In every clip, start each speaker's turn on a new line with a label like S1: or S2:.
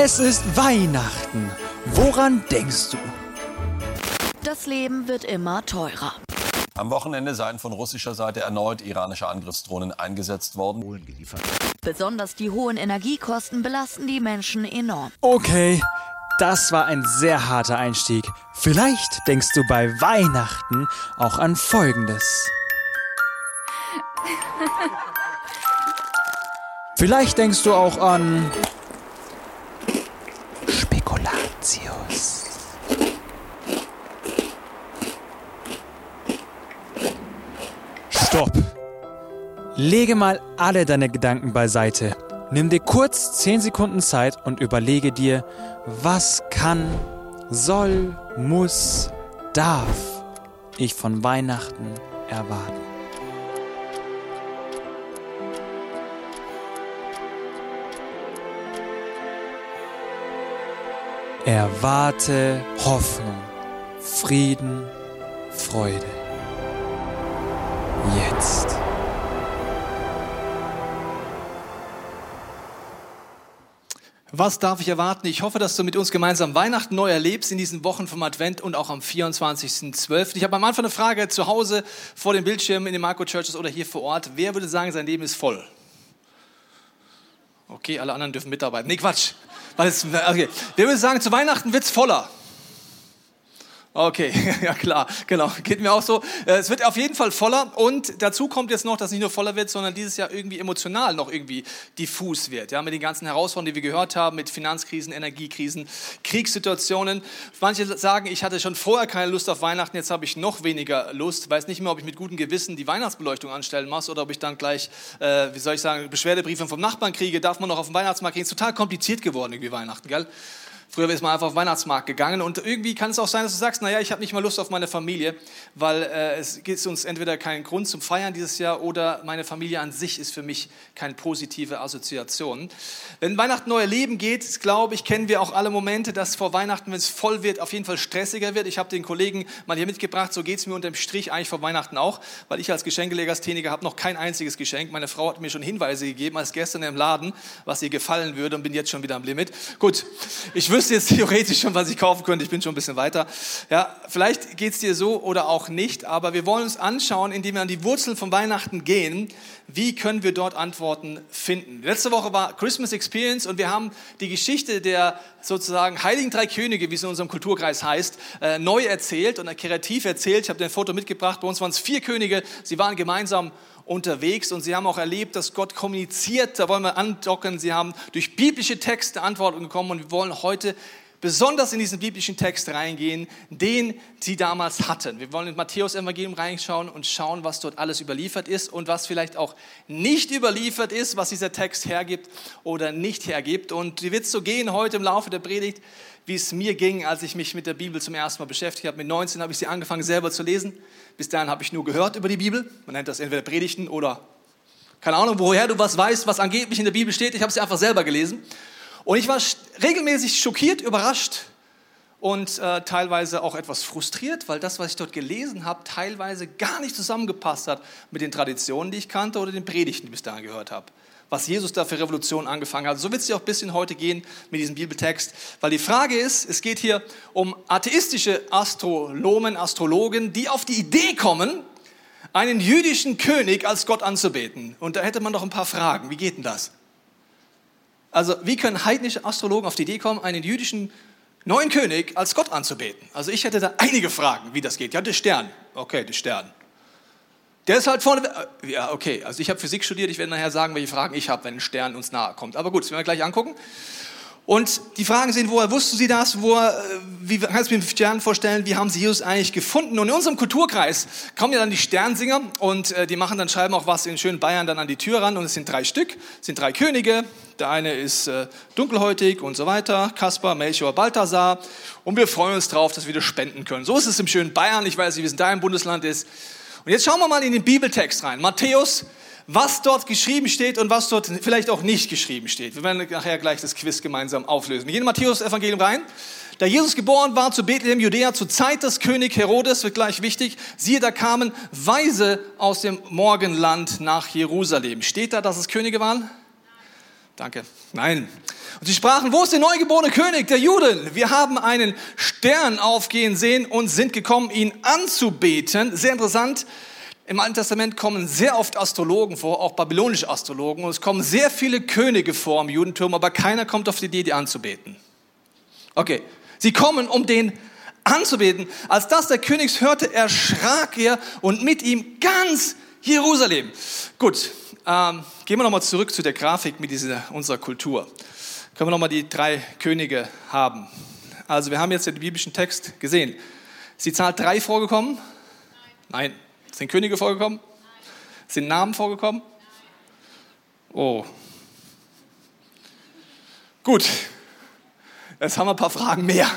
S1: Es ist Weihnachten. Woran denkst du?
S2: Das Leben wird immer teurer.
S3: Am Wochenende seien von russischer Seite erneut iranische Angriffsdrohnen eingesetzt worden.
S2: Besonders die hohen Energiekosten belasten die Menschen enorm.
S1: Okay, das war ein sehr harter Einstieg. Vielleicht denkst du bei Weihnachten auch an Folgendes. Vielleicht denkst du auch an Lege mal alle deine Gedanken beiseite. Nimm dir kurz 10 Sekunden Zeit und überlege dir, was kann, soll, muss, darf ich von Weihnachten erwarten. Erwarte Hoffnung, Frieden, Freude. Jetzt.
S4: Was darf ich erwarten? Ich hoffe, dass du mit uns gemeinsam Weihnachten neu erlebst in diesen Wochen vom Advent und auch am 24.12. Ich habe am Anfang eine Frage zu Hause vor dem Bildschirm in den Marco Churches oder hier vor Ort. Wer würde sagen, sein Leben ist voll? Okay, alle anderen dürfen mitarbeiten. Nee, Quatsch. Okay. Wer würde sagen, zu Weihnachten wird es voller? Okay, ja klar, genau, geht mir auch so. Äh, es wird auf jeden Fall voller und dazu kommt jetzt noch, dass es nicht nur voller wird, sondern dieses Jahr irgendwie emotional noch irgendwie diffus wird. Ja, mit den ganzen Herausforderungen, die wir gehört haben, mit Finanzkrisen, Energiekrisen, Kriegssituationen. Manche sagen, ich hatte schon vorher keine Lust auf Weihnachten, jetzt habe ich noch weniger Lust. Weiß nicht mehr, ob ich mit gutem Gewissen die Weihnachtsbeleuchtung anstellen muss oder ob ich dann gleich, äh, wie soll ich sagen, Beschwerdebriefe vom Nachbarn kriege. Darf man noch auf dem Weihnachtsmarkt gehen? Ist total kompliziert geworden irgendwie Weihnachten, gell? Früher ist man einfach auf den Weihnachtsmarkt gegangen und irgendwie kann es auch sein, dass du sagst, naja, ich habe nicht mal Lust auf meine Familie, weil äh, es gibt uns entweder keinen Grund zum Feiern dieses Jahr oder meine Familie an sich ist für mich keine positive Assoziation. Wenn Weihnachten neu Leben geht, glaube ich, kennen wir auch alle Momente, dass vor Weihnachten, wenn es voll wird, auf jeden Fall stressiger wird. Ich habe den Kollegen mal hier mitgebracht, so geht es mir unterm Strich eigentlich vor Weihnachten auch, weil ich als Geschenkelegastheniker habe noch kein einziges Geschenk. Meine Frau hat mir schon Hinweise gegeben, als gestern im Laden, was ihr gefallen würde und bin jetzt schon wieder am Limit. Gut, ich wüsste jetzt theoretisch schon, was ich kaufen könnte. Ich bin schon ein bisschen weiter. Ja, vielleicht geht es dir so oder auch nicht, aber wir wollen uns anschauen, indem wir an die Wurzeln von Weihnachten gehen, wie können wir dort Antworten finden. Letzte Woche war Christmas Experience und wir haben die Geschichte der sozusagen Heiligen Drei Könige, wie es in unserem Kulturkreis heißt, äh, neu erzählt und kreativ erzählt. Ich habe dir ein Foto mitgebracht. Bei uns waren es vier Könige. Sie waren gemeinsam unterwegs und sie haben auch erlebt, dass Gott kommuniziert. Da wollen wir andocken. Sie haben durch biblische Texte Antworten bekommen und wir wollen heute besonders in diesen biblischen Text reingehen, den sie damals hatten. Wir wollen in Matthäus Evangelium reinschauen und schauen, was dort alles überliefert ist und was vielleicht auch nicht überliefert ist, was dieser Text hergibt oder nicht hergibt. Und wie wird es so gehen heute im Laufe der Predigt, wie es mir ging, als ich mich mit der Bibel zum ersten Mal beschäftigt habe. Mit 19 habe ich sie angefangen selber zu lesen. Bis dahin habe ich nur gehört über die Bibel. Man nennt das entweder Predigten oder keine Ahnung, woher du was weißt, was angeblich in der Bibel steht. Ich habe sie einfach selber gelesen. Und ich war regelmäßig schockiert, überrascht und äh, teilweise auch etwas frustriert, weil das, was ich dort gelesen habe, teilweise gar nicht zusammengepasst hat mit den Traditionen, die ich kannte oder den Predigten, die ich bis dahin gehört habe was Jesus da für Revolution angefangen hat. So wird es dir auch ein bisschen heute gehen mit diesem Bibeltext, weil die Frage ist, es geht hier um atheistische Astronomen, Astrologen, die auf die Idee kommen, einen jüdischen König als Gott anzubeten. Und da hätte man doch ein paar Fragen. Wie geht denn das? Also, wie können heidnische Astrologen auf die Idee kommen, einen jüdischen neuen König als Gott anzubeten? Also, ich hätte da einige Fragen, wie das geht. Ja, der Stern. Okay, der Stern. Der ist halt vorne. Äh, ja, okay. Also ich habe Physik studiert. Ich werde nachher sagen, welche Fragen ich habe, wenn ein Stern uns nahe kommt. Aber gut, das werden wir gleich angucken. Und die Fragen sind, woher wussten Sie das? Woher, äh, wie kannst du mir den Stern vorstellen? Wie haben Sie Jesus eigentlich gefunden? Und in unserem Kulturkreis kommen ja dann die Sternsinger und äh, die machen dann, schreiben auch was in schönen Bayern dann an die Tür ran. Und es sind drei Stück, es sind drei Könige. Der eine ist äh, dunkelhäutig und so weiter. Kaspar, Melchior, Balthasar. Und wir freuen uns drauf, dass wir das spenden können. So ist es im schönen Bayern. Ich weiß nicht, wie es in deinem Bundesland ist. Und jetzt schauen wir mal in den Bibeltext rein. Matthäus, was dort geschrieben steht und was dort vielleicht auch nicht geschrieben steht. Wir werden nachher gleich das Quiz gemeinsam auflösen. Wir gehen in Matthäus Evangelium rein. Da Jesus geboren war zu Bethlehem, Judäa, zur Zeit des König Herodes, wird gleich wichtig, siehe, da kamen Weise aus dem Morgenland nach Jerusalem. Steht da, dass es Könige waren? Danke. Nein. Und sie sprachen, wo ist der neugeborene König der Juden? Wir haben einen Stern aufgehen sehen und sind gekommen, ihn anzubeten. Sehr interessant. Im Alten Testament kommen sehr oft Astrologen vor, auch babylonische Astrologen. Und es kommen sehr viele Könige vor im Judentum, aber keiner kommt auf die Idee, die anzubeten. Okay. Sie kommen, um den anzubeten. Als das der König hörte, erschrak er und mit ihm ganz Jerusalem. Gut, ähm, gehen wir nochmal zurück zu der Grafik mit dieser, unserer Kultur. Können wir nochmal die drei Könige haben? Also wir haben jetzt den biblischen Text gesehen. Ist die Zahl drei vorgekommen? Nein. Nein. Sind Könige vorgekommen? Nein. Sind Namen vorgekommen? Nein. Oh. Gut. Jetzt haben wir ein paar Fragen mehr.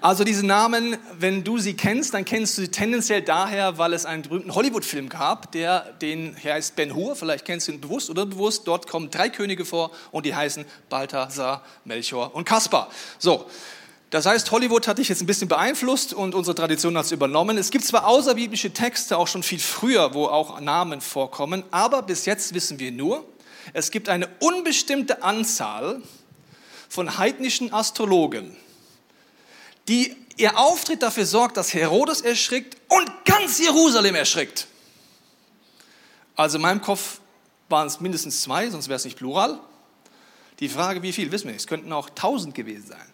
S4: Also diese Namen, wenn du sie kennst, dann kennst du sie tendenziell daher, weil es einen berühmten Hollywood-Film gab, der den heißt Ben Hur, vielleicht kennst du ihn bewusst oder bewusst. Dort kommen drei Könige vor und die heißen Balthasar, Melchior und Kaspar. So, das heißt, Hollywood hat dich jetzt ein bisschen beeinflusst und unsere Tradition hat es übernommen. Es gibt zwar außerbiblische Texte auch schon viel früher, wo auch Namen vorkommen, aber bis jetzt wissen wir nur, es gibt eine unbestimmte Anzahl von heidnischen Astrologen, die ihr Auftritt dafür sorgt, dass Herodes erschrickt und ganz Jerusalem erschrickt. Also in meinem Kopf waren es mindestens zwei, sonst wäre es nicht plural. Die Frage, wie viel, wissen wir nicht. Es könnten auch tausend gewesen sein.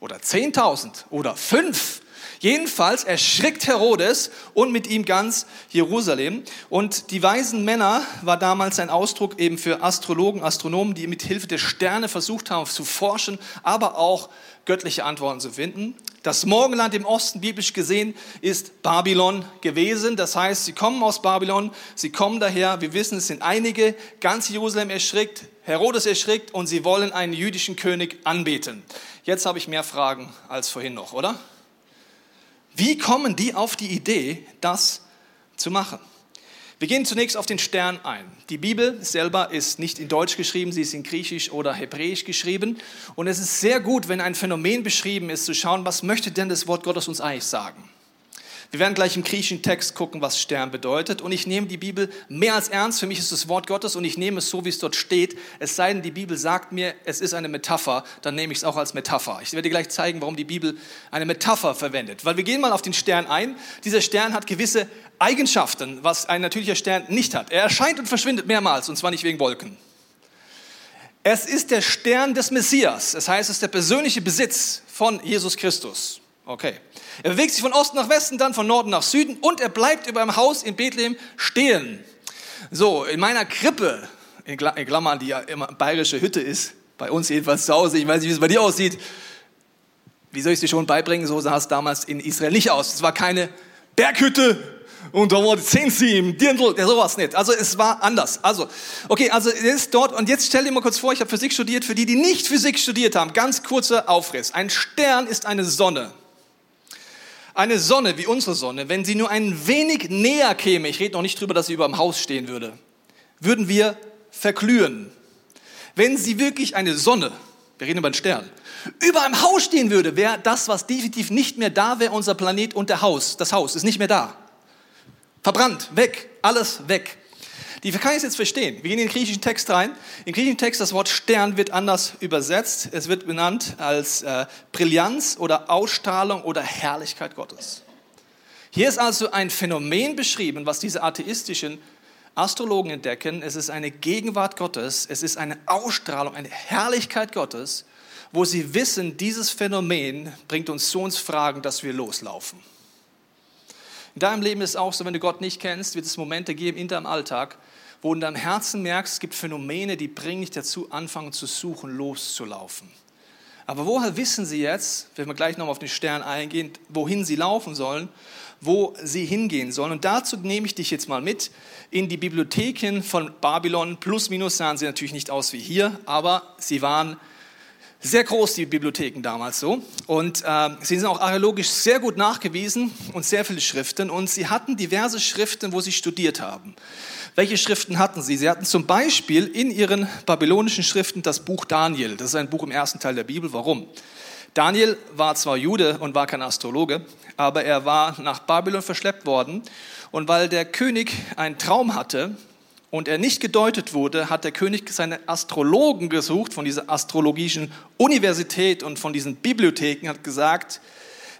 S4: Oder zehntausend oder fünf. Jedenfalls erschrickt Herodes und mit ihm ganz Jerusalem. Und die weisen Männer war damals ein Ausdruck eben für Astrologen, Astronomen, die mit Hilfe der Sterne versucht haben zu forschen, aber auch göttliche Antworten zu finden. Das Morgenland im Osten, biblisch gesehen, ist Babylon gewesen. Das heißt, sie kommen aus Babylon, sie kommen daher, wir wissen, es sind einige, ganz Jerusalem erschrickt, Herodes erschrickt und sie wollen einen jüdischen König anbeten. Jetzt habe ich mehr Fragen als vorhin noch, oder? Wie kommen die auf die Idee, das zu machen? Wir gehen zunächst auf den Stern ein. Die Bibel selber ist nicht in Deutsch geschrieben, sie ist in Griechisch oder Hebräisch geschrieben. Und es ist sehr gut, wenn ein Phänomen beschrieben ist, zu schauen, was möchte denn das Wort Gottes uns eigentlich sagen. Wir werden gleich im griechischen Text gucken, was Stern bedeutet. Und ich nehme die Bibel mehr als ernst. Für mich ist es Wort Gottes und ich nehme es so, wie es dort steht. Es sei denn, die Bibel sagt mir, es ist eine Metapher, dann nehme ich es auch als Metapher. Ich werde dir gleich zeigen, warum die Bibel eine Metapher verwendet. Weil wir gehen mal auf den Stern ein. Dieser Stern hat gewisse Eigenschaften, was ein natürlicher Stern nicht hat. Er erscheint und verschwindet mehrmals, und zwar nicht wegen Wolken. Es ist der Stern des Messias. Das heißt, es ist der persönliche Besitz von Jesus Christus. Okay. Er bewegt sich von Osten nach Westen, dann von Norden nach Süden und er bleibt über einem Haus in Bethlehem stehen. So, in meiner Krippe, in Klammern, die ja immer bayerische Hütte ist, bei uns jedenfalls zu Hause, ich weiß nicht, wie es bei dir aussieht. Wie soll ich dir schon beibringen? So sah es damals in Israel nicht aus. Es war keine Berghütte, und da war die Zehnsim, Dirndl, der sowas nicht. Also es war anders. Also, okay, also er ist dort und jetzt stell dir mal kurz vor, ich habe Physik studiert, für die, die nicht Physik studiert haben, ganz kurzer Aufriss. Ein Stern ist eine Sonne. Eine Sonne wie unsere Sonne, wenn sie nur ein wenig näher käme, ich rede noch nicht drüber, dass sie über dem Haus stehen würde, würden wir verglühen. Wenn sie wirklich eine Sonne, wir reden über einen Stern, über einem Haus stehen würde, wäre das, was definitiv nicht mehr da wäre, unser Planet und der Haus. Das Haus ist nicht mehr da. Verbrannt, weg, alles weg. Die kann ich jetzt verstehen. Wir gehen in den griechischen Text rein. Im griechischen Text, das Wort Stern wird anders übersetzt. Es wird benannt als äh, Brillanz oder Ausstrahlung oder Herrlichkeit Gottes. Hier ist also ein Phänomen beschrieben, was diese atheistischen Astrologen entdecken. Es ist eine Gegenwart Gottes, es ist eine Ausstrahlung, eine Herrlichkeit Gottes, wo sie wissen, dieses Phänomen bringt uns zu uns Fragen, dass wir loslaufen. In deinem Leben ist es auch so, wenn du Gott nicht kennst, wird es Momente geben in deinem Alltag, wo du in deinem Herzen merkst, es gibt Phänomene, die bringen dich dazu, anfangen zu suchen, loszulaufen. Aber woher wissen sie jetzt, wenn wir gleich nochmal auf den Stern eingehen, wohin sie laufen sollen, wo sie hingehen sollen? Und dazu nehme ich dich jetzt mal mit in die Bibliotheken von Babylon. Plus, minus sahen sie natürlich nicht aus wie hier, aber sie waren sehr groß, die Bibliotheken damals so. Und äh, sie sind auch archäologisch sehr gut nachgewiesen und sehr viele Schriften. Und sie hatten diverse Schriften, wo sie studiert haben. Welche Schriften hatten sie? Sie hatten zum Beispiel in ihren babylonischen Schriften das Buch Daniel. Das ist ein Buch im ersten Teil der Bibel. Warum? Daniel war zwar Jude und war kein Astrologe, aber er war nach Babylon verschleppt worden. Und weil der König einen Traum hatte und er nicht gedeutet wurde, hat der König seine Astrologen gesucht von dieser astrologischen Universität und von diesen Bibliotheken, hat gesagt,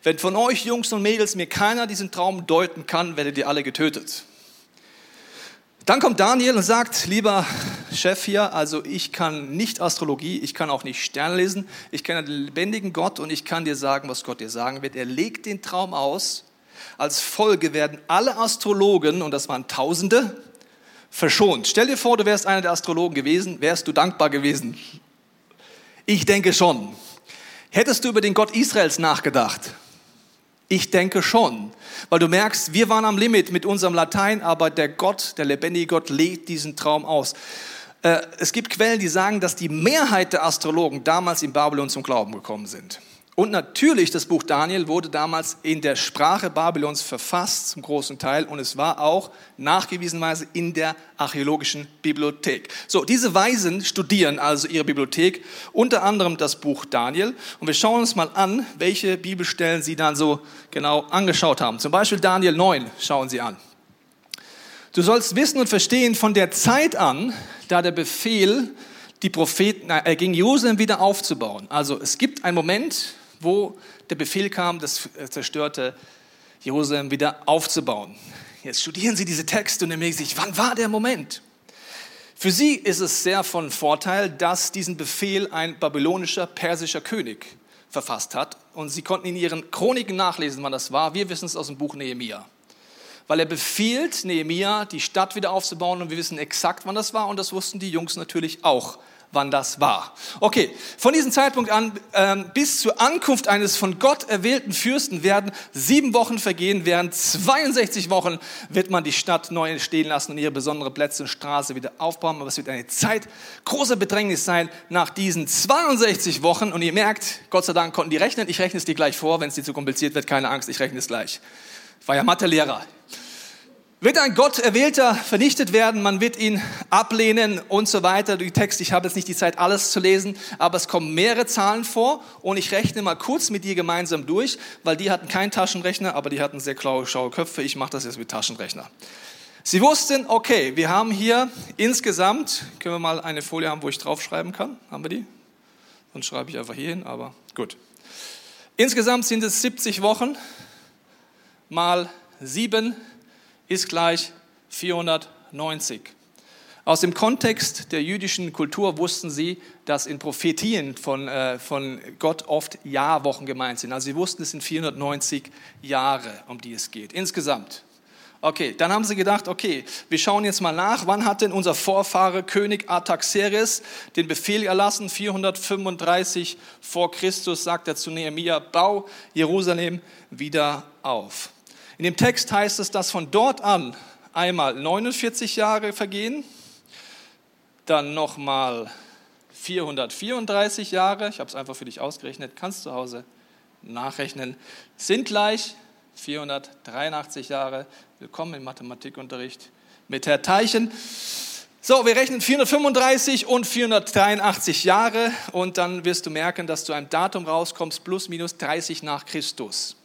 S4: wenn von euch Jungs und Mädels mir keiner diesen Traum deuten kann, werdet ihr alle getötet. Dann kommt Daniel und sagt, lieber Chef hier, also ich kann nicht Astrologie, ich kann auch nicht Sterne lesen, ich kenne den lebendigen Gott und ich kann dir sagen, was Gott dir sagen wird. Er legt den Traum aus. Als Folge werden alle Astrologen, und das waren Tausende, verschont. Stell dir vor, du wärst einer der Astrologen gewesen, wärst du dankbar gewesen? Ich denke schon. Hättest du über den Gott Israels nachgedacht? Ich denke schon, weil du merkst, wir waren am Limit mit unserem Latein, aber der Gott, der lebendige Gott, legt diesen Traum aus. Äh, es gibt Quellen, die sagen, dass die Mehrheit der Astrologen damals in Babylon zum Glauben gekommen sind. Und natürlich, das Buch Daniel wurde damals in der Sprache Babylons verfasst, zum großen Teil, und es war auch nachgewiesenweise in der archäologischen Bibliothek. So, diese Weisen studieren also ihre Bibliothek, unter anderem das Buch Daniel. Und wir schauen uns mal an, welche Bibelstellen sie dann so genau angeschaut haben. Zum Beispiel Daniel 9 schauen sie an. Du sollst wissen und verstehen, von der Zeit an, da der Befehl die Propheten, äh, gegen Jerusalem wieder aufzubauen. Also es gibt einen Moment, wo der Befehl kam, das zerstörte Jerusalem wieder aufzubauen. Jetzt studieren Sie diese Texte und denken sich, wann war der Moment? Für sie ist es sehr von Vorteil, dass diesen Befehl ein babylonischer, persischer König verfasst hat. Und sie konnten in ihren Chroniken nachlesen, wann das war. Wir wissen es aus dem Buch Nehemia. Weil er befiehlt Nehemia, die Stadt wieder aufzubauen und wir wissen exakt, wann das war. Und das wussten die Jungs natürlich auch wann das war. Okay, von diesem Zeitpunkt an ähm, bis zur Ankunft eines von Gott erwählten Fürsten werden sieben Wochen vergehen. Während 62 Wochen wird man die Stadt neu stehen lassen und ihre besonderen Plätze und Straße wieder aufbauen. Aber es wird eine Zeit großer Bedrängnis sein nach diesen 62 Wochen. Und ihr merkt, Gott sei Dank konnten die rechnen. Ich rechne es dir gleich vor. Wenn es dir zu kompliziert wird, keine Angst, ich rechne es gleich. Ich war ja Mathelehrer. Wird ein Gott erwählter vernichtet werden, man wird ihn ablehnen und so weiter. Die Text, ich habe jetzt nicht die Zeit, alles zu lesen, aber es kommen mehrere Zahlen vor und ich rechne mal kurz mit dir gemeinsam durch, weil die hatten keinen Taschenrechner, aber die hatten sehr schlaue Köpfe. Ich mache das jetzt mit Taschenrechner. Sie wussten, okay, wir haben hier insgesamt, können wir mal eine Folie haben, wo ich draufschreiben kann? Haben wir die? Sonst schreibe ich einfach hier hin, aber gut. Insgesamt sind es 70 Wochen mal sieben ist gleich 490. Aus dem Kontext der jüdischen Kultur wussten sie, dass in Prophetien von, äh, von Gott oft Jahrwochen gemeint sind. Also sie wussten, es sind 490 Jahre, um die es geht. Insgesamt. Okay, dann haben sie gedacht, okay, wir schauen jetzt mal nach, wann hat denn unser Vorfahre König Artaxerxes den Befehl erlassen? 435 vor Christus sagt er zu Nehemiah, bau Jerusalem wieder auf. In dem Text heißt es, dass von dort an einmal 49 Jahre vergehen, dann nochmal 434 Jahre, ich habe es einfach für dich ausgerechnet, kannst zu Hause nachrechnen, sind gleich 483 Jahre. Willkommen im Mathematikunterricht mit Herr Teichen. So, wir rechnen 435 und 483 Jahre und dann wirst du merken, dass du einem Datum rauskommst, plus minus 30 nach Christus.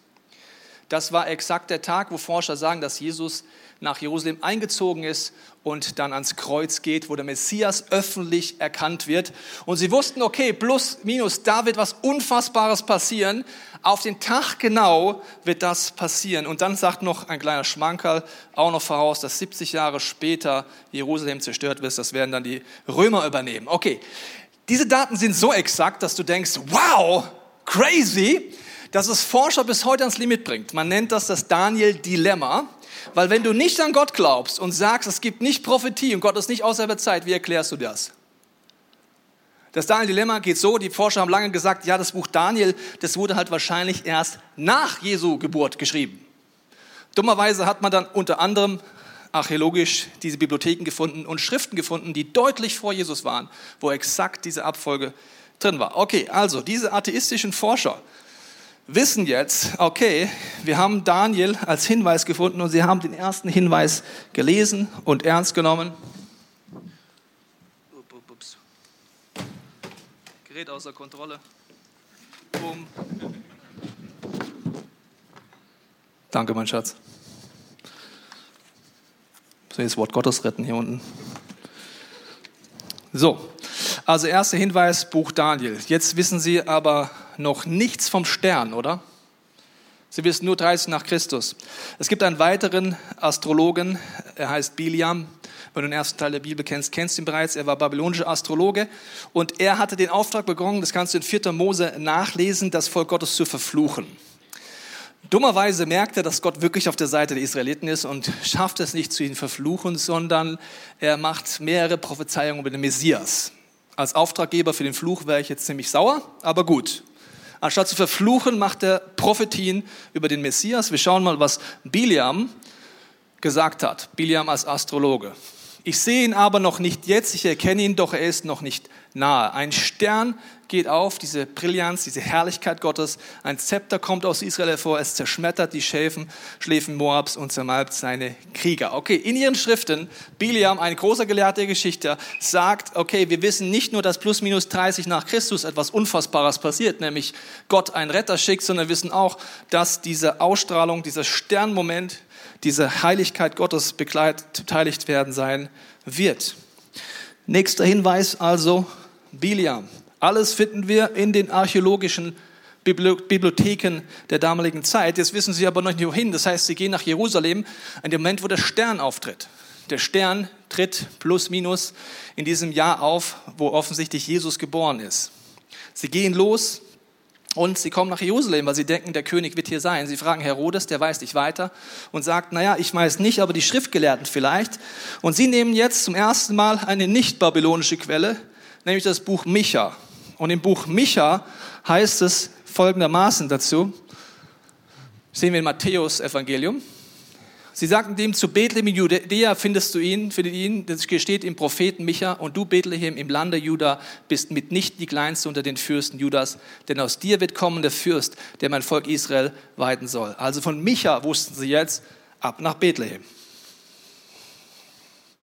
S4: Das war exakt der Tag, wo Forscher sagen, dass Jesus nach Jerusalem eingezogen ist und dann ans Kreuz geht, wo der Messias öffentlich erkannt wird. Und sie wussten, okay, plus, minus, da wird was Unfassbares passieren. Auf den Tag genau wird das passieren. Und dann sagt noch ein kleiner Schmankerl auch noch voraus, dass 70 Jahre später Jerusalem zerstört wird. Das werden dann die Römer übernehmen. Okay, diese Daten sind so exakt, dass du denkst, wow, crazy dass es Forscher bis heute ans Limit bringt. Man nennt das das Daniel-Dilemma. Weil wenn du nicht an Gott glaubst und sagst, es gibt nicht Prophetie und Gott ist nicht außerhalb der Zeit, wie erklärst du das? Das Daniel-Dilemma geht so, die Forscher haben lange gesagt, ja, das Buch Daniel, das wurde halt wahrscheinlich erst nach Jesu Geburt geschrieben. Dummerweise hat man dann unter anderem archäologisch diese Bibliotheken gefunden und Schriften gefunden, die deutlich vor Jesus waren, wo exakt diese Abfolge drin war. Okay, also diese atheistischen Forscher wissen jetzt, okay, wir haben Daniel als Hinweis gefunden und sie haben den ersten Hinweis gelesen und ernst genommen. Ups. Gerät außer Kontrolle. Boom. Danke, mein Schatz. So, das Wort Gottes retten hier unten. So, also erster Hinweis, Buch Daniel. Jetzt wissen Sie aber noch nichts vom Stern, oder? Sie wissen nur 30 nach Christus. Es gibt einen weiteren Astrologen, er heißt Biliam. Wenn du den ersten Teil der Bibel kennst, kennst du ihn bereits. Er war babylonischer Astrologe und er hatte den Auftrag bekommen, das kannst du in 4. Mose nachlesen, das Volk Gottes zu verfluchen. Dummerweise merkt er, dass Gott wirklich auf der Seite der Israeliten ist und schafft es nicht zu ihnen verfluchen, sondern er macht mehrere Prophezeiungen über den Messias. Als Auftraggeber für den Fluch wäre ich jetzt ziemlich sauer, aber gut. Anstatt zu verfluchen, macht er Prophetien über den Messias. Wir schauen mal, was Biliam gesagt hat. Biliam als Astrologe. Ich sehe ihn aber noch nicht jetzt, ich erkenne ihn, doch er ist noch nicht nahe. Ein Stern geht auf, diese Brillanz, diese Herrlichkeit Gottes. Ein Zepter kommt aus Israel hervor, es zerschmettert die Schäfen, Schläfen Moabs und zermalbt seine Krieger. Okay, in ihren Schriften, Biliam, ein großer Gelehrter Geschichte, sagt, okay, wir wissen nicht nur, dass plus minus 30 nach Christus etwas Unfassbares passiert, nämlich Gott einen Retter schickt, sondern wir wissen auch, dass diese Ausstrahlung, dieser Sternmoment, diese Heiligkeit Gottes beteiligt werden sein wird. Nächster Hinweis also, Biliam. Alles finden wir in den archäologischen Bibliotheken der damaligen Zeit. Jetzt wissen sie aber noch nicht wohin. Das heißt, sie gehen nach Jerusalem an dem Moment, wo der Stern auftritt. Der Stern tritt plus minus in diesem Jahr auf, wo offensichtlich Jesus geboren ist. Sie gehen los, und sie kommen nach Jerusalem, weil sie denken, der König wird hier sein. Sie fragen Herodes, der weiß nicht weiter und sagt, naja, ich weiß nicht, aber die Schriftgelehrten vielleicht. Und sie nehmen jetzt zum ersten Mal eine nicht babylonische Quelle, nämlich das Buch Micha. Und im Buch Micha heißt es folgendermaßen dazu, sehen wir in Matthäus Evangelium, Sie sagten dem zu Bethlehem in Judäa findest du ihn, findet ihn, das steht im Propheten Micha, und du Bethlehem im Lande Juda bist mitnichten die Kleinste unter den Fürsten Judas, denn aus dir wird kommen der Fürst, der mein Volk Israel weiden soll. Also von Micha wussten sie jetzt ab nach Bethlehem.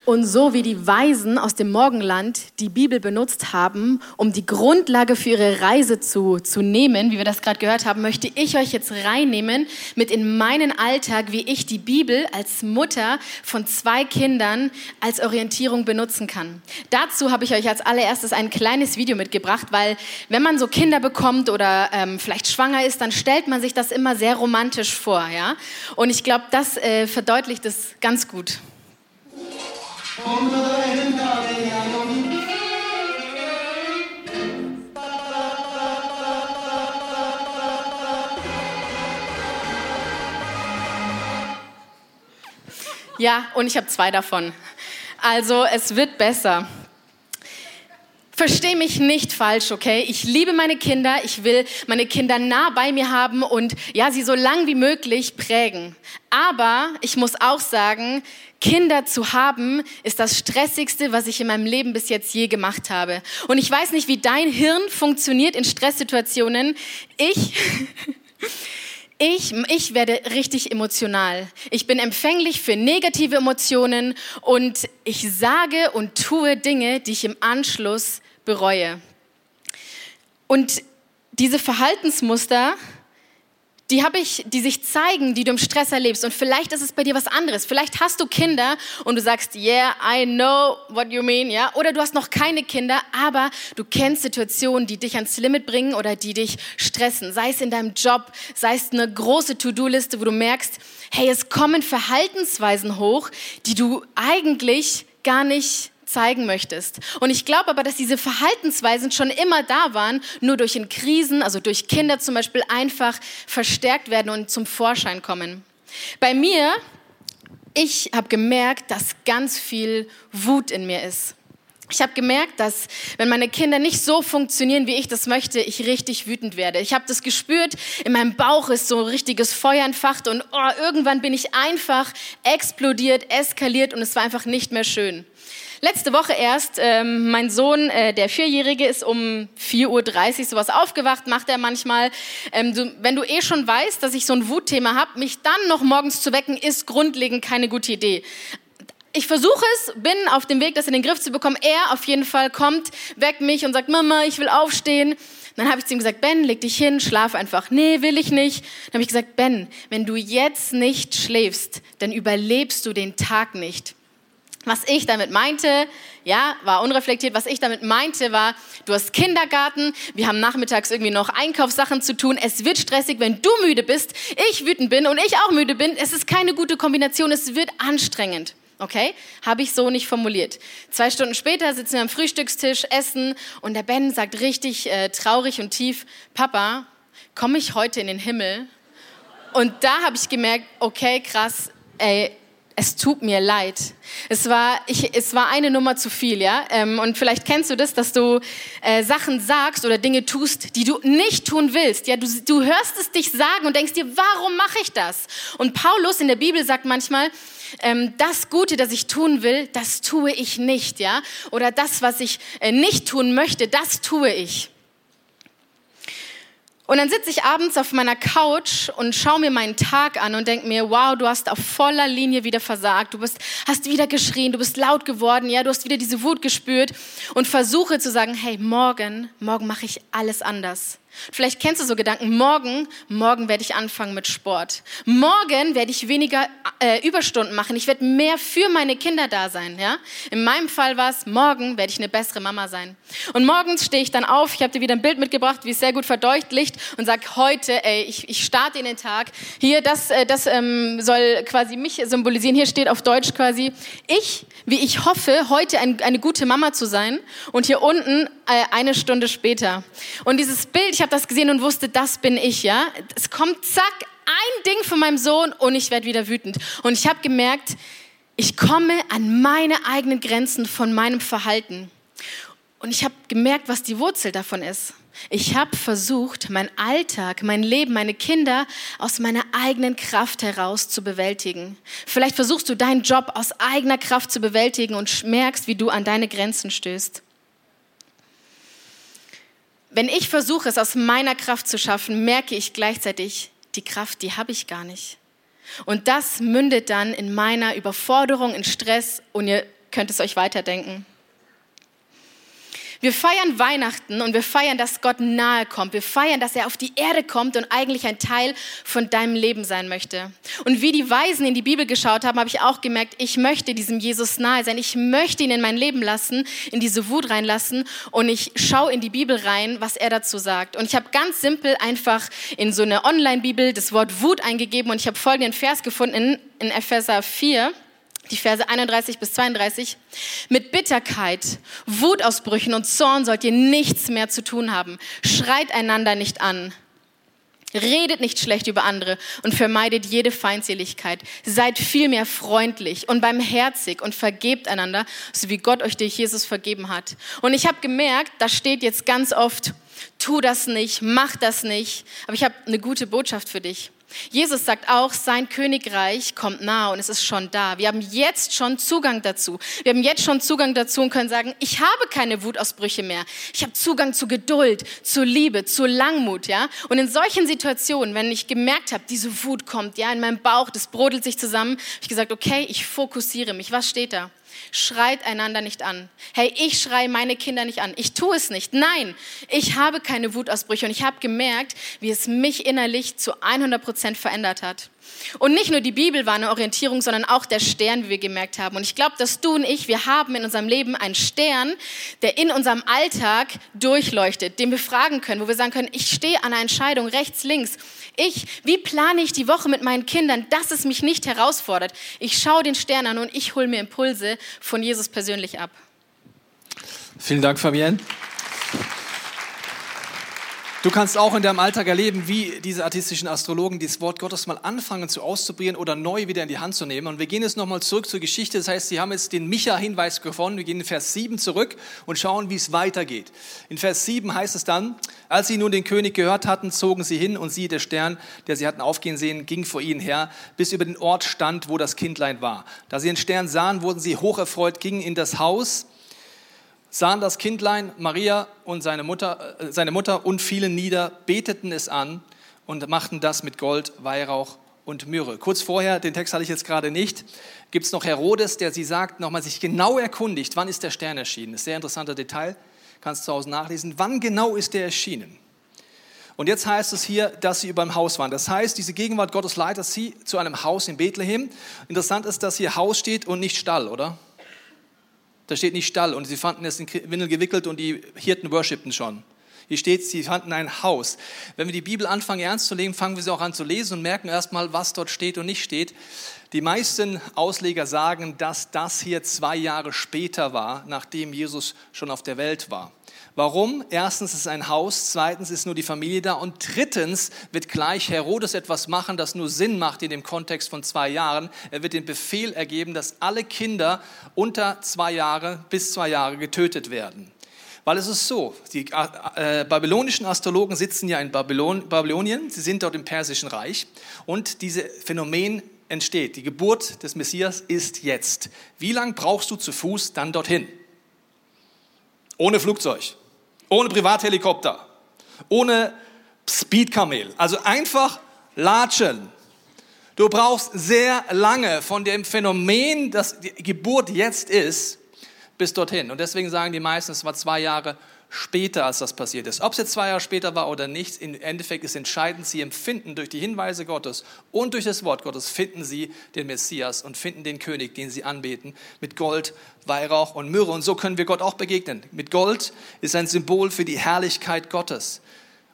S5: Und so wie die Weisen aus dem Morgenland die Bibel benutzt haben, um die Grundlage für ihre Reise zu, zu nehmen, wie wir das gerade gehört haben, möchte ich euch jetzt reinnehmen mit in meinen Alltag, wie ich die Bibel als Mutter von zwei Kindern als Orientierung benutzen kann. Dazu habe ich euch als allererstes ein kleines Video mitgebracht, weil wenn man so Kinder bekommt oder ähm, vielleicht schwanger ist, dann stellt man sich das immer sehr romantisch vor. Ja? Und ich glaube, das äh, verdeutlicht es ganz gut. Ja, und ich habe zwei davon. Also es wird besser. Versteh mich nicht falsch, okay? Ich liebe meine Kinder, ich will meine Kinder nah bei mir haben und ja, sie so lang wie möglich prägen. Aber ich muss auch sagen, Kinder zu haben, ist das Stressigste, was ich in meinem Leben bis jetzt je gemacht habe. Und ich weiß nicht, wie dein Hirn funktioniert in Stresssituationen. Ich, ich, ich werde richtig emotional. Ich bin empfänglich für negative Emotionen und ich sage und tue Dinge, die ich im Anschluss bereue. Und diese Verhaltensmuster, die habe ich, die sich zeigen, die du im Stress erlebst. Und vielleicht ist es bei dir was anderes. Vielleicht hast du Kinder und du sagst, yeah, I know what you mean, ja. Oder du hast noch keine Kinder, aber du kennst Situationen, die dich ans Limit bringen oder die dich stressen. Sei es in deinem Job, sei es eine große To-Do-Liste, wo du merkst, hey, es kommen Verhaltensweisen hoch, die du eigentlich gar nicht zeigen möchtest. Und ich glaube aber, dass diese Verhaltensweisen schon immer da waren, nur durch in Krisen, also durch Kinder zum Beispiel, einfach verstärkt werden und zum Vorschein kommen. Bei mir, ich habe gemerkt, dass ganz viel Wut in mir ist. Ich habe gemerkt, dass wenn meine Kinder nicht so funktionieren, wie ich das möchte, ich richtig wütend werde. Ich habe das gespürt, in meinem Bauch ist so ein richtiges Feuer entfacht und oh, irgendwann bin ich einfach explodiert, eskaliert und es war einfach nicht mehr schön. Letzte Woche erst, ähm, mein Sohn, äh, der Vierjährige, ist um 4.30 Uhr sowas aufgewacht, macht er manchmal. Ähm, du, wenn du eh schon weißt, dass ich so ein Wutthema habe, mich dann noch morgens zu wecken, ist grundlegend keine gute Idee. Ich versuche es, bin auf dem Weg, das in den Griff zu bekommen. Er auf jeden Fall kommt, weckt mich und sagt, Mama, ich will aufstehen. Dann habe ich zu ihm gesagt, Ben, leg dich hin, schlaf einfach. Nee, will ich nicht. Dann habe ich gesagt, Ben, wenn du jetzt nicht schläfst, dann überlebst du den Tag nicht. Was ich damit meinte, ja, war unreflektiert. Was ich damit meinte, war, du hast Kindergarten, wir haben nachmittags irgendwie noch Einkaufssachen zu tun. Es wird stressig, wenn du müde bist, ich wütend bin und ich auch müde bin. Es ist keine gute Kombination, es wird anstrengend. Okay? Habe ich so nicht formuliert. Zwei Stunden später sitzen wir am Frühstückstisch, essen und der Ben sagt richtig äh, traurig und tief, Papa, komme ich heute in den Himmel? Und da habe ich gemerkt, okay, krass, ey, es tut mir leid. Es war, ich, es war eine Nummer zu viel, ja. Ähm, und vielleicht kennst du das, dass du äh, Sachen sagst oder Dinge tust, die du nicht tun willst. Ja, du, du hörst es dich sagen und denkst dir, warum mache ich das? Und Paulus in der Bibel sagt manchmal, ähm, das Gute, das ich tun will, das tue ich nicht, ja. Oder das, was ich äh, nicht tun möchte, das tue ich. Und dann sitze ich abends auf meiner Couch und schaue mir meinen Tag an und denke mir, wow, du hast auf voller Linie wieder versagt, du bist, hast wieder geschrien, du bist laut geworden, ja, du hast wieder diese Wut gespürt und versuche zu sagen, hey, morgen, morgen mache ich alles anders. Vielleicht kennst du so Gedanken, morgen, morgen werde ich anfangen mit Sport. Morgen werde ich weniger äh, Überstunden machen. Ich werde mehr für meine Kinder da sein. Ja? In meinem Fall war es, morgen werde ich eine bessere Mama sein. Und morgens stehe ich dann auf, ich habe dir wieder ein Bild mitgebracht, wie es sehr gut verdeutlicht und sage, heute, ey, ich, ich starte in den Tag. Hier, das, äh, das ähm, soll quasi mich symbolisieren. Hier steht auf Deutsch quasi, ich, wie ich hoffe, heute ein, eine gute Mama zu sein. Und hier unten äh, eine Stunde später. Und dieses Bild, ich habe das gesehen und wusste, das bin ich, ja. Es kommt zack, ein Ding von meinem Sohn und ich werde wieder wütend. Und ich habe gemerkt, ich komme an meine eigenen Grenzen von meinem Verhalten. Und ich habe gemerkt, was die Wurzel davon ist. Ich habe versucht, meinen Alltag, mein Leben, meine Kinder aus meiner eigenen Kraft heraus zu bewältigen. Vielleicht versuchst du deinen Job aus eigener Kraft zu bewältigen und merkst, wie du an deine Grenzen stößt. Wenn ich versuche, es aus meiner Kraft zu schaffen, merke ich gleichzeitig, die Kraft, die habe ich gar nicht. Und das mündet dann in meiner Überforderung, in Stress und ihr könnt es euch weiterdenken. Wir feiern Weihnachten und wir feiern, dass Gott nahe kommt. Wir feiern, dass er auf die Erde kommt und eigentlich ein Teil von deinem Leben sein möchte. Und wie die Weisen in die Bibel geschaut haben, habe ich auch gemerkt, ich möchte diesem Jesus nahe sein. Ich möchte ihn in mein Leben lassen, in diese Wut reinlassen und ich schaue in die Bibel rein, was er dazu sagt. Und ich habe ganz simpel einfach in so eine Online-Bibel das Wort Wut eingegeben und ich habe folgenden Vers gefunden in, Epheser 4 die Verse 31 bis 32. Mit Bitterkeit, Wutausbrüchen und Zorn sollt ihr nichts mehr zu tun haben. Schreit einander nicht an. Redet nicht schlecht über andere und vermeidet jede Feindseligkeit. Seid vielmehr freundlich und barmherzig und vergebt einander, so wie Gott euch durch Jesus vergeben hat. Und ich habe gemerkt, da steht jetzt ganz oft, tu das nicht, mach das nicht. Aber ich habe eine gute Botschaft für dich. Jesus sagt auch, sein Königreich kommt nah und es ist schon da. Wir haben jetzt schon Zugang dazu. Wir haben jetzt schon Zugang dazu und können sagen, ich habe keine Wutausbrüche mehr. Ich habe Zugang zu Geduld, zu Liebe, zu Langmut, ja? Und in solchen Situationen, wenn ich gemerkt habe, diese Wut kommt, ja, in meinem Bauch, das brodelt sich zusammen, habe ich gesagt, okay, ich fokussiere mich. Was steht da? Schreit einander nicht an. Hey, ich schreie meine Kinder nicht an. Ich tue es nicht. Nein, ich habe keine Wutausbrüche und ich habe gemerkt, wie es mich innerlich zu 100 Prozent verändert hat. Und nicht nur die Bibel war eine Orientierung, sondern auch der Stern, wie wir gemerkt haben. Und ich glaube, dass du und ich, wir haben in unserem Leben einen Stern, der in unserem Alltag durchleuchtet, den wir fragen können, wo wir sagen können, ich stehe an einer Entscheidung rechts, links. Ich, wie plane ich die Woche mit meinen Kindern, dass es mich nicht herausfordert? Ich schaue den Stern an und ich hole mir Impulse von Jesus persönlich ab.
S4: Vielen Dank, Fabienne. Du kannst auch in deinem Alltag erleben, wie diese artistischen Astrologen dieses Wort Gottes mal anfangen zu auszuprobieren oder neu wieder in die Hand zu nehmen. Und wir gehen jetzt nochmal zurück zur Geschichte. Das heißt, sie haben jetzt den Micha-Hinweis gefunden. Wir gehen in Vers 7 zurück und schauen, wie es weitergeht. In Vers 7 heißt es dann, als sie nun den König gehört hatten, zogen sie hin und siehe, der Stern, der sie hatten aufgehen sehen, ging vor ihnen her, bis über den Ort stand, wo das Kindlein war. Da sie den Stern sahen, wurden sie hocherfreut, gingen in das Haus sahen das Kindlein, Maria und seine Mutter, äh, seine Mutter und fielen nieder, beteten es an und machten das mit Gold, Weihrauch und Myrrhe. Kurz vorher, den Text hatte ich jetzt gerade nicht, gibt es noch Herodes, der sie sagt, nochmal sich genau erkundigt, wann ist der Stern erschienen. Das ist ein sehr interessanter Detail, kannst du zu Hause nachlesen. Wann genau ist der erschienen? Und jetzt heißt es hier, dass sie über dem Haus waren. Das heißt, diese Gegenwart Gottes leitet sie zu einem Haus in Bethlehem. Interessant ist, dass hier Haus steht und nicht Stall, oder? Da steht nicht Stall und sie fanden es in Windel gewickelt und die Hirten worshipten schon. Hier steht, sie fanden ein Haus. Wenn wir die Bibel anfangen ernst zu nehmen, fangen wir sie auch an zu lesen und merken erstmal, was dort steht und nicht steht. Die meisten Ausleger sagen, dass das hier zwei Jahre später war, nachdem Jesus schon auf der Welt war. Warum? Erstens ist es ein Haus, zweitens ist nur die Familie da und drittens wird gleich Herodes etwas machen, das nur Sinn macht in dem Kontext von zwei Jahren. Er wird den Befehl ergeben, dass alle Kinder unter zwei Jahre bis zwei Jahre getötet werden. Weil es ist so, die äh, babylonischen Astrologen sitzen ja in Babylon, Babylonien, sie sind dort im Persischen Reich und dieses Phänomen entsteht. Die Geburt des Messias ist jetzt. Wie lange brauchst du zu Fuß dann dorthin? Ohne Flugzeug, ohne Privathelikopter, ohne Speedkamel. Also einfach latschen. Du brauchst sehr lange von dem Phänomen, dass die Geburt jetzt ist, bis dorthin. Und deswegen sagen die meisten, es war zwei Jahre später, als das passiert ist. Ob es jetzt zwei Jahre später war oder nicht, im Endeffekt ist entscheidend, sie empfinden durch die Hinweise Gottes und durch das Wort Gottes, finden sie den Messias und finden den König, den sie anbeten, mit Gold, Weihrauch und Myrrhe. Und so können wir Gott auch begegnen. Mit Gold ist ein Symbol für die Herrlichkeit Gottes.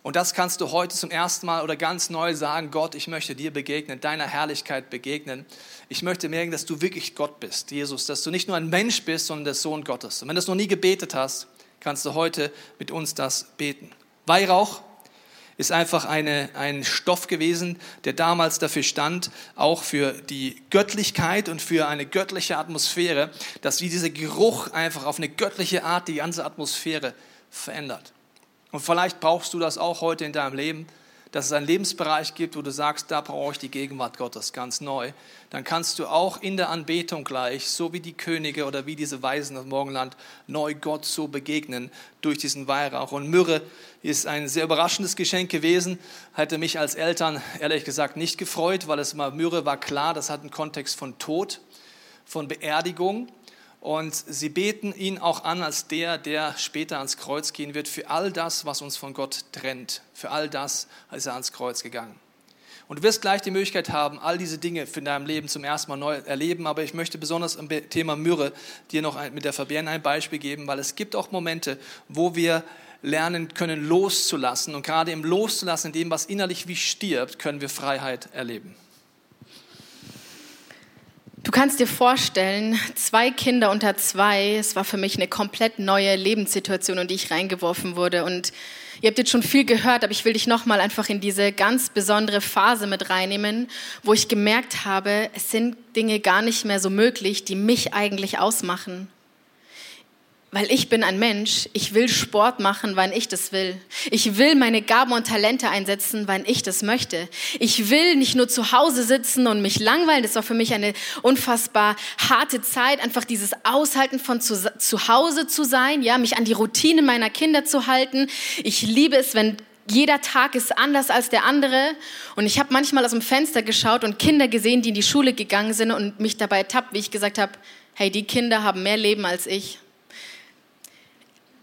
S4: Und das kannst du heute zum ersten Mal oder ganz neu sagen, Gott, ich möchte dir begegnen, deiner Herrlichkeit begegnen. Ich möchte merken, dass du wirklich Gott bist, Jesus, dass du nicht nur ein Mensch bist, sondern der Sohn Gottes. Und wenn du es noch nie gebetet hast, kannst du heute mit uns das beten. Weihrauch ist einfach eine, ein Stoff gewesen, der damals dafür stand, auch für die Göttlichkeit und für eine göttliche Atmosphäre, dass dieser Geruch einfach auf eine göttliche Art die ganze Atmosphäre verändert. Und vielleicht brauchst du das auch heute in deinem Leben, dass es einen Lebensbereich gibt, wo du sagst, da brauche ich die Gegenwart Gottes ganz neu. Dann kannst du auch in der Anbetung gleich, so wie die Könige oder wie diese Weisen im Morgenland, neu Gott so begegnen durch diesen Weihrauch. Und Myrrhe ist ein sehr überraschendes Geschenk gewesen, hätte mich als Eltern ehrlich gesagt nicht gefreut, weil es mal Myrrhe war klar, das hat einen Kontext von Tod, von Beerdigung. Und sie beten ihn auch an als der, der später ans Kreuz gehen wird, für all das, was uns von Gott trennt. Für all das ist er ans Kreuz gegangen. Und du wirst gleich die Möglichkeit haben, all diese Dinge für deinem Leben zum ersten Mal neu erleben. Aber ich möchte besonders am Thema Myrrhe dir noch mit der Fabienne ein Beispiel geben, weil es gibt auch Momente, wo wir lernen können, loszulassen. Und gerade im Loszulassen, in dem, was innerlich wie stirbt, können wir Freiheit erleben.
S5: Du kannst dir vorstellen, zwei Kinder unter zwei, es war für mich eine komplett neue Lebenssituation, in die ich reingeworfen wurde. Und ihr habt jetzt schon viel gehört, aber ich will dich nochmal einfach in diese ganz besondere Phase mit reinnehmen, wo ich gemerkt habe, es sind Dinge gar nicht mehr so möglich, die mich eigentlich ausmachen weil ich bin ein Mensch, ich will Sport machen, wann ich das will. Ich will meine Gaben und Talente einsetzen, wann ich das möchte. Ich will nicht nur zu Hause sitzen und mich langweilen. Das war für mich eine unfassbar harte Zeit, einfach dieses Aushalten von zu, zu Hause zu sein, ja, mich an die Routine meiner Kinder zu halten. Ich liebe es, wenn jeder Tag ist anders als der andere. Und ich habe manchmal aus dem Fenster geschaut und Kinder gesehen, die in die Schule gegangen sind und mich dabei ertappt, wie ich gesagt habe, hey, die Kinder haben mehr Leben als ich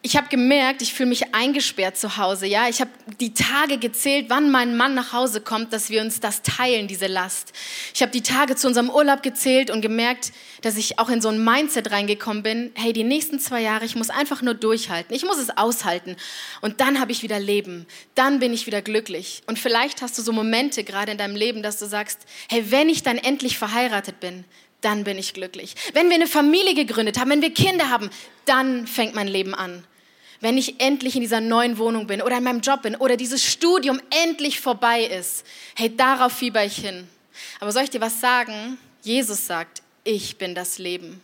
S5: ich habe gemerkt, ich fühle mich eingesperrt zu Hause. Ja, ich habe die Tage gezählt, wann mein Mann nach Hause kommt, dass wir uns das teilen, diese Last. Ich habe die Tage zu unserem Urlaub gezählt und gemerkt, dass ich auch in so ein Mindset reingekommen bin. Hey, die nächsten zwei Jahre, ich muss einfach nur durchhalten. Ich muss es aushalten. Und dann habe ich wieder Leben. Dann bin ich wieder glücklich. Und vielleicht hast du so Momente gerade in deinem Leben, dass du sagst, hey, wenn ich dann endlich verheiratet bin, dann bin ich glücklich. Wenn wir eine Familie gegründet haben, wenn wir Kinder haben, dann fängt mein Leben an wenn ich endlich in dieser neuen Wohnung bin oder in meinem Job bin oder dieses Studium endlich vorbei ist. Hey, darauf fieber ich hin. Aber soll ich dir was sagen? Jesus sagt, ich bin das Leben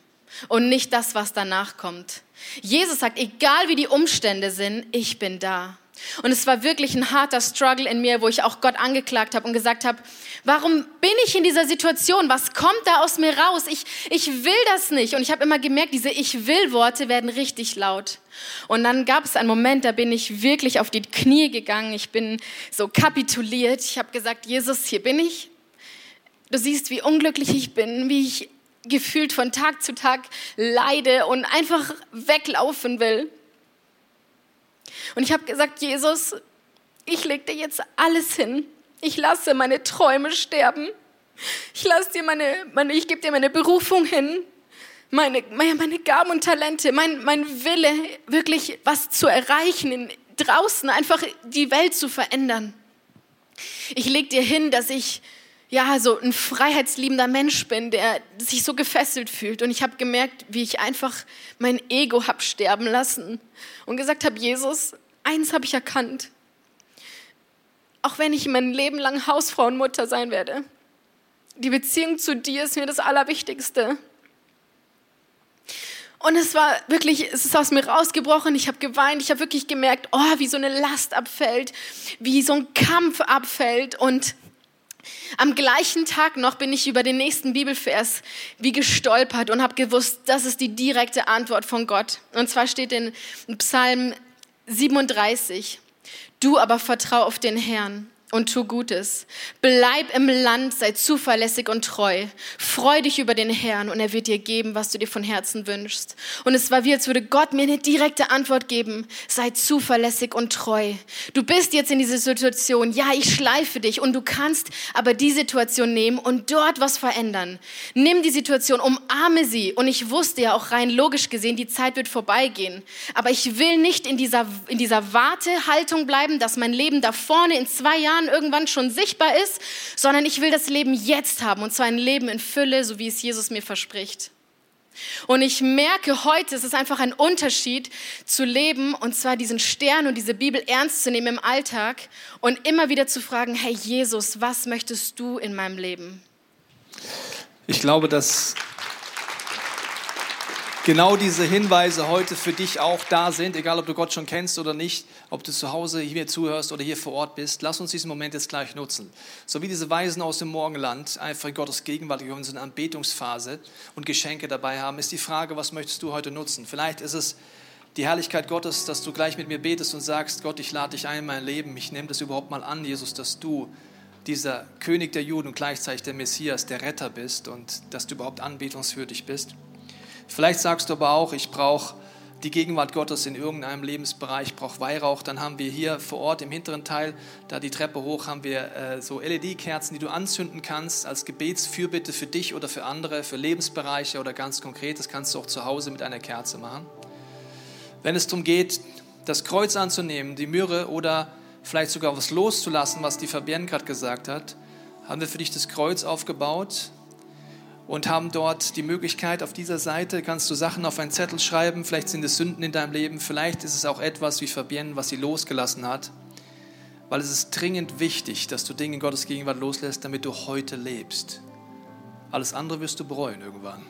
S5: und nicht das, was danach kommt. Jesus sagt, egal wie die Umstände sind, ich bin da. Und es war wirklich ein harter Struggle in mir, wo ich auch Gott angeklagt habe und gesagt habe, warum bin ich in dieser Situation? Was kommt da aus mir raus? Ich, ich will das nicht. Und ich habe immer gemerkt, diese Ich will Worte werden richtig laut. Und dann gab es einen Moment, da bin ich wirklich auf die Knie gegangen. Ich bin so kapituliert. Ich habe gesagt, Jesus, hier bin ich. Du siehst, wie unglücklich ich bin, wie ich gefühlt von Tag zu Tag leide und einfach weglaufen will. Und ich habe gesagt, Jesus, ich lege dir jetzt alles hin. Ich lasse meine Träume sterben. Ich lasse dir meine, meine ich gebe dir meine Berufung hin. meine, meine, Gaben und Talente, mein, mein Wille, wirklich was zu erreichen, in, draußen einfach die Welt zu verändern. Ich leg dir hin, dass ich ja so ein freiheitsliebender Mensch bin, der sich so gefesselt fühlt. Und ich habe gemerkt, wie ich einfach mein Ego hab sterben lassen und gesagt habe, Jesus, eins habe ich erkannt. Auch wenn ich mein Leben lang Hausfrau und Mutter sein werde, die Beziehung zu dir ist mir das Allerwichtigste. Und es war wirklich, es ist aus mir rausgebrochen. Ich habe geweint. Ich habe wirklich gemerkt, oh, wie so eine Last abfällt, wie so ein Kampf abfällt. Und am gleichen Tag noch bin ich über den nächsten Bibelvers wie gestolpert und habe gewusst, das ist die direkte Antwort von Gott. Und zwar steht in Psalm 37, du aber vertrau auf den Herrn und tu Gutes. Bleib im Land, sei zuverlässig und treu. Freu dich über den Herrn und er wird dir geben, was du dir von Herzen wünschst. Und es war wie, als würde Gott mir eine direkte Antwort geben. Sei zuverlässig und treu. Du bist jetzt in dieser Situation. Ja, ich schleife dich und du kannst aber die Situation nehmen und dort was verändern. Nimm die Situation, umarme sie. Und ich wusste ja auch rein logisch gesehen, die Zeit wird vorbeigehen. Aber ich will nicht in dieser, in dieser Wartehaltung bleiben, dass mein Leben da vorne in zwei Jahren Jahren irgendwann schon sichtbar ist, sondern ich will das Leben jetzt haben und zwar ein Leben in Fülle, so wie es Jesus mir verspricht. Und ich merke heute, es ist einfach ein Unterschied zu leben und zwar diesen Stern und diese Bibel ernst zu nehmen im Alltag und immer wieder zu fragen, hey Jesus, was möchtest du in meinem Leben?
S4: Ich glaube, dass genau diese Hinweise heute für dich auch da sind, egal ob du Gott schon kennst oder nicht, ob du zu Hause hier zuhörst oder hier vor Ort bist. Lass uns diesen Moment jetzt gleich nutzen. So wie diese Weisen aus dem Morgenland einfach in Gottes Gegenwart gekommen sind, Anbetungsphase und Geschenke dabei haben, ist die Frage, was möchtest du heute nutzen? Vielleicht ist es die Herrlichkeit Gottes, dass du gleich mit mir betest und sagst, Gott, ich lade dich ein in mein Leben. Ich nehme das überhaupt mal an, Jesus, dass du dieser König der Juden und gleichzeitig der Messias, der Retter bist und dass du überhaupt anbetungswürdig bist. Vielleicht sagst du aber auch, ich brauche die Gegenwart Gottes in irgendeinem Lebensbereich, ich brauche Weihrauch. Dann haben wir hier vor Ort im hinteren Teil, da die Treppe hoch, haben wir äh, so LED-Kerzen, die du anzünden kannst als Gebetsfürbitte für dich oder für andere, für Lebensbereiche oder ganz konkret. Das kannst du auch zu Hause mit einer Kerze machen. Wenn es darum geht, das Kreuz anzunehmen, die Myrrhe oder vielleicht sogar was loszulassen, was die Fabienne gerade gesagt hat, haben wir für dich das Kreuz aufgebaut und haben dort die Möglichkeit, auf dieser Seite kannst du Sachen auf einen Zettel schreiben, vielleicht sind es Sünden in deinem Leben, vielleicht ist es auch etwas wie Fabienne, was sie losgelassen hat, weil es ist dringend wichtig, dass du Dinge in Gottes Gegenwart loslässt, damit du heute lebst. Alles andere wirst du bereuen irgendwann,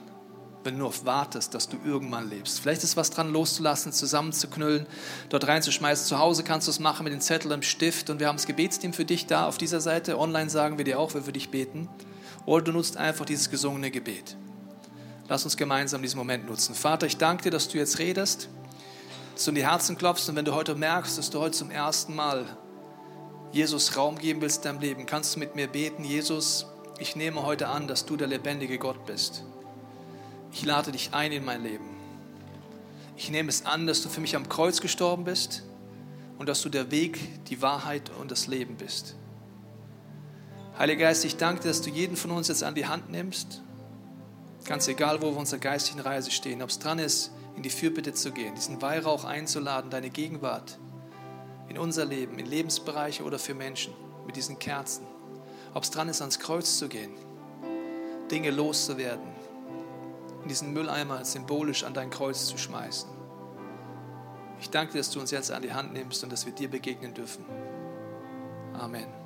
S4: wenn du nur auf wartest, dass du irgendwann lebst. Vielleicht ist was dran loszulassen, zusammenzuknüllen, dort reinzuschmeißen. Zu Hause kannst du es machen mit dem Zettel im Stift und wir haben das Gebetsteam für dich da auf dieser Seite. Online sagen wir dir auch, wir für dich beten. Oder du nutzt einfach dieses gesungene Gebet. Lass uns gemeinsam diesen Moment nutzen. Vater, ich danke dir, dass du jetzt redest, dass du in die Herzen klopfst und wenn du heute merkst, dass du heute zum ersten Mal Jesus Raum geben willst in deinem Leben, kannst du mit mir beten, Jesus, ich nehme heute an, dass du der lebendige Gott bist. Ich lade dich ein in mein Leben. Ich nehme es an, dass du für mich am Kreuz gestorben bist und dass du der Weg, die Wahrheit und das Leben bist. Heiliger Geist, ich danke dass du jeden von uns jetzt an die Hand nimmst. Ganz egal, wo wir unserer geistigen Reise stehen, ob es dran ist, in die Fürbitte zu gehen, diesen Weihrauch einzuladen, deine Gegenwart in unser Leben, in Lebensbereiche oder für Menschen mit diesen Kerzen. Ob es dran ist, ans Kreuz zu gehen, Dinge loszuwerden, in diesen Mülleimer symbolisch an dein Kreuz zu schmeißen. Ich danke dir, dass du uns jetzt an die Hand nimmst und dass wir dir begegnen dürfen. Amen.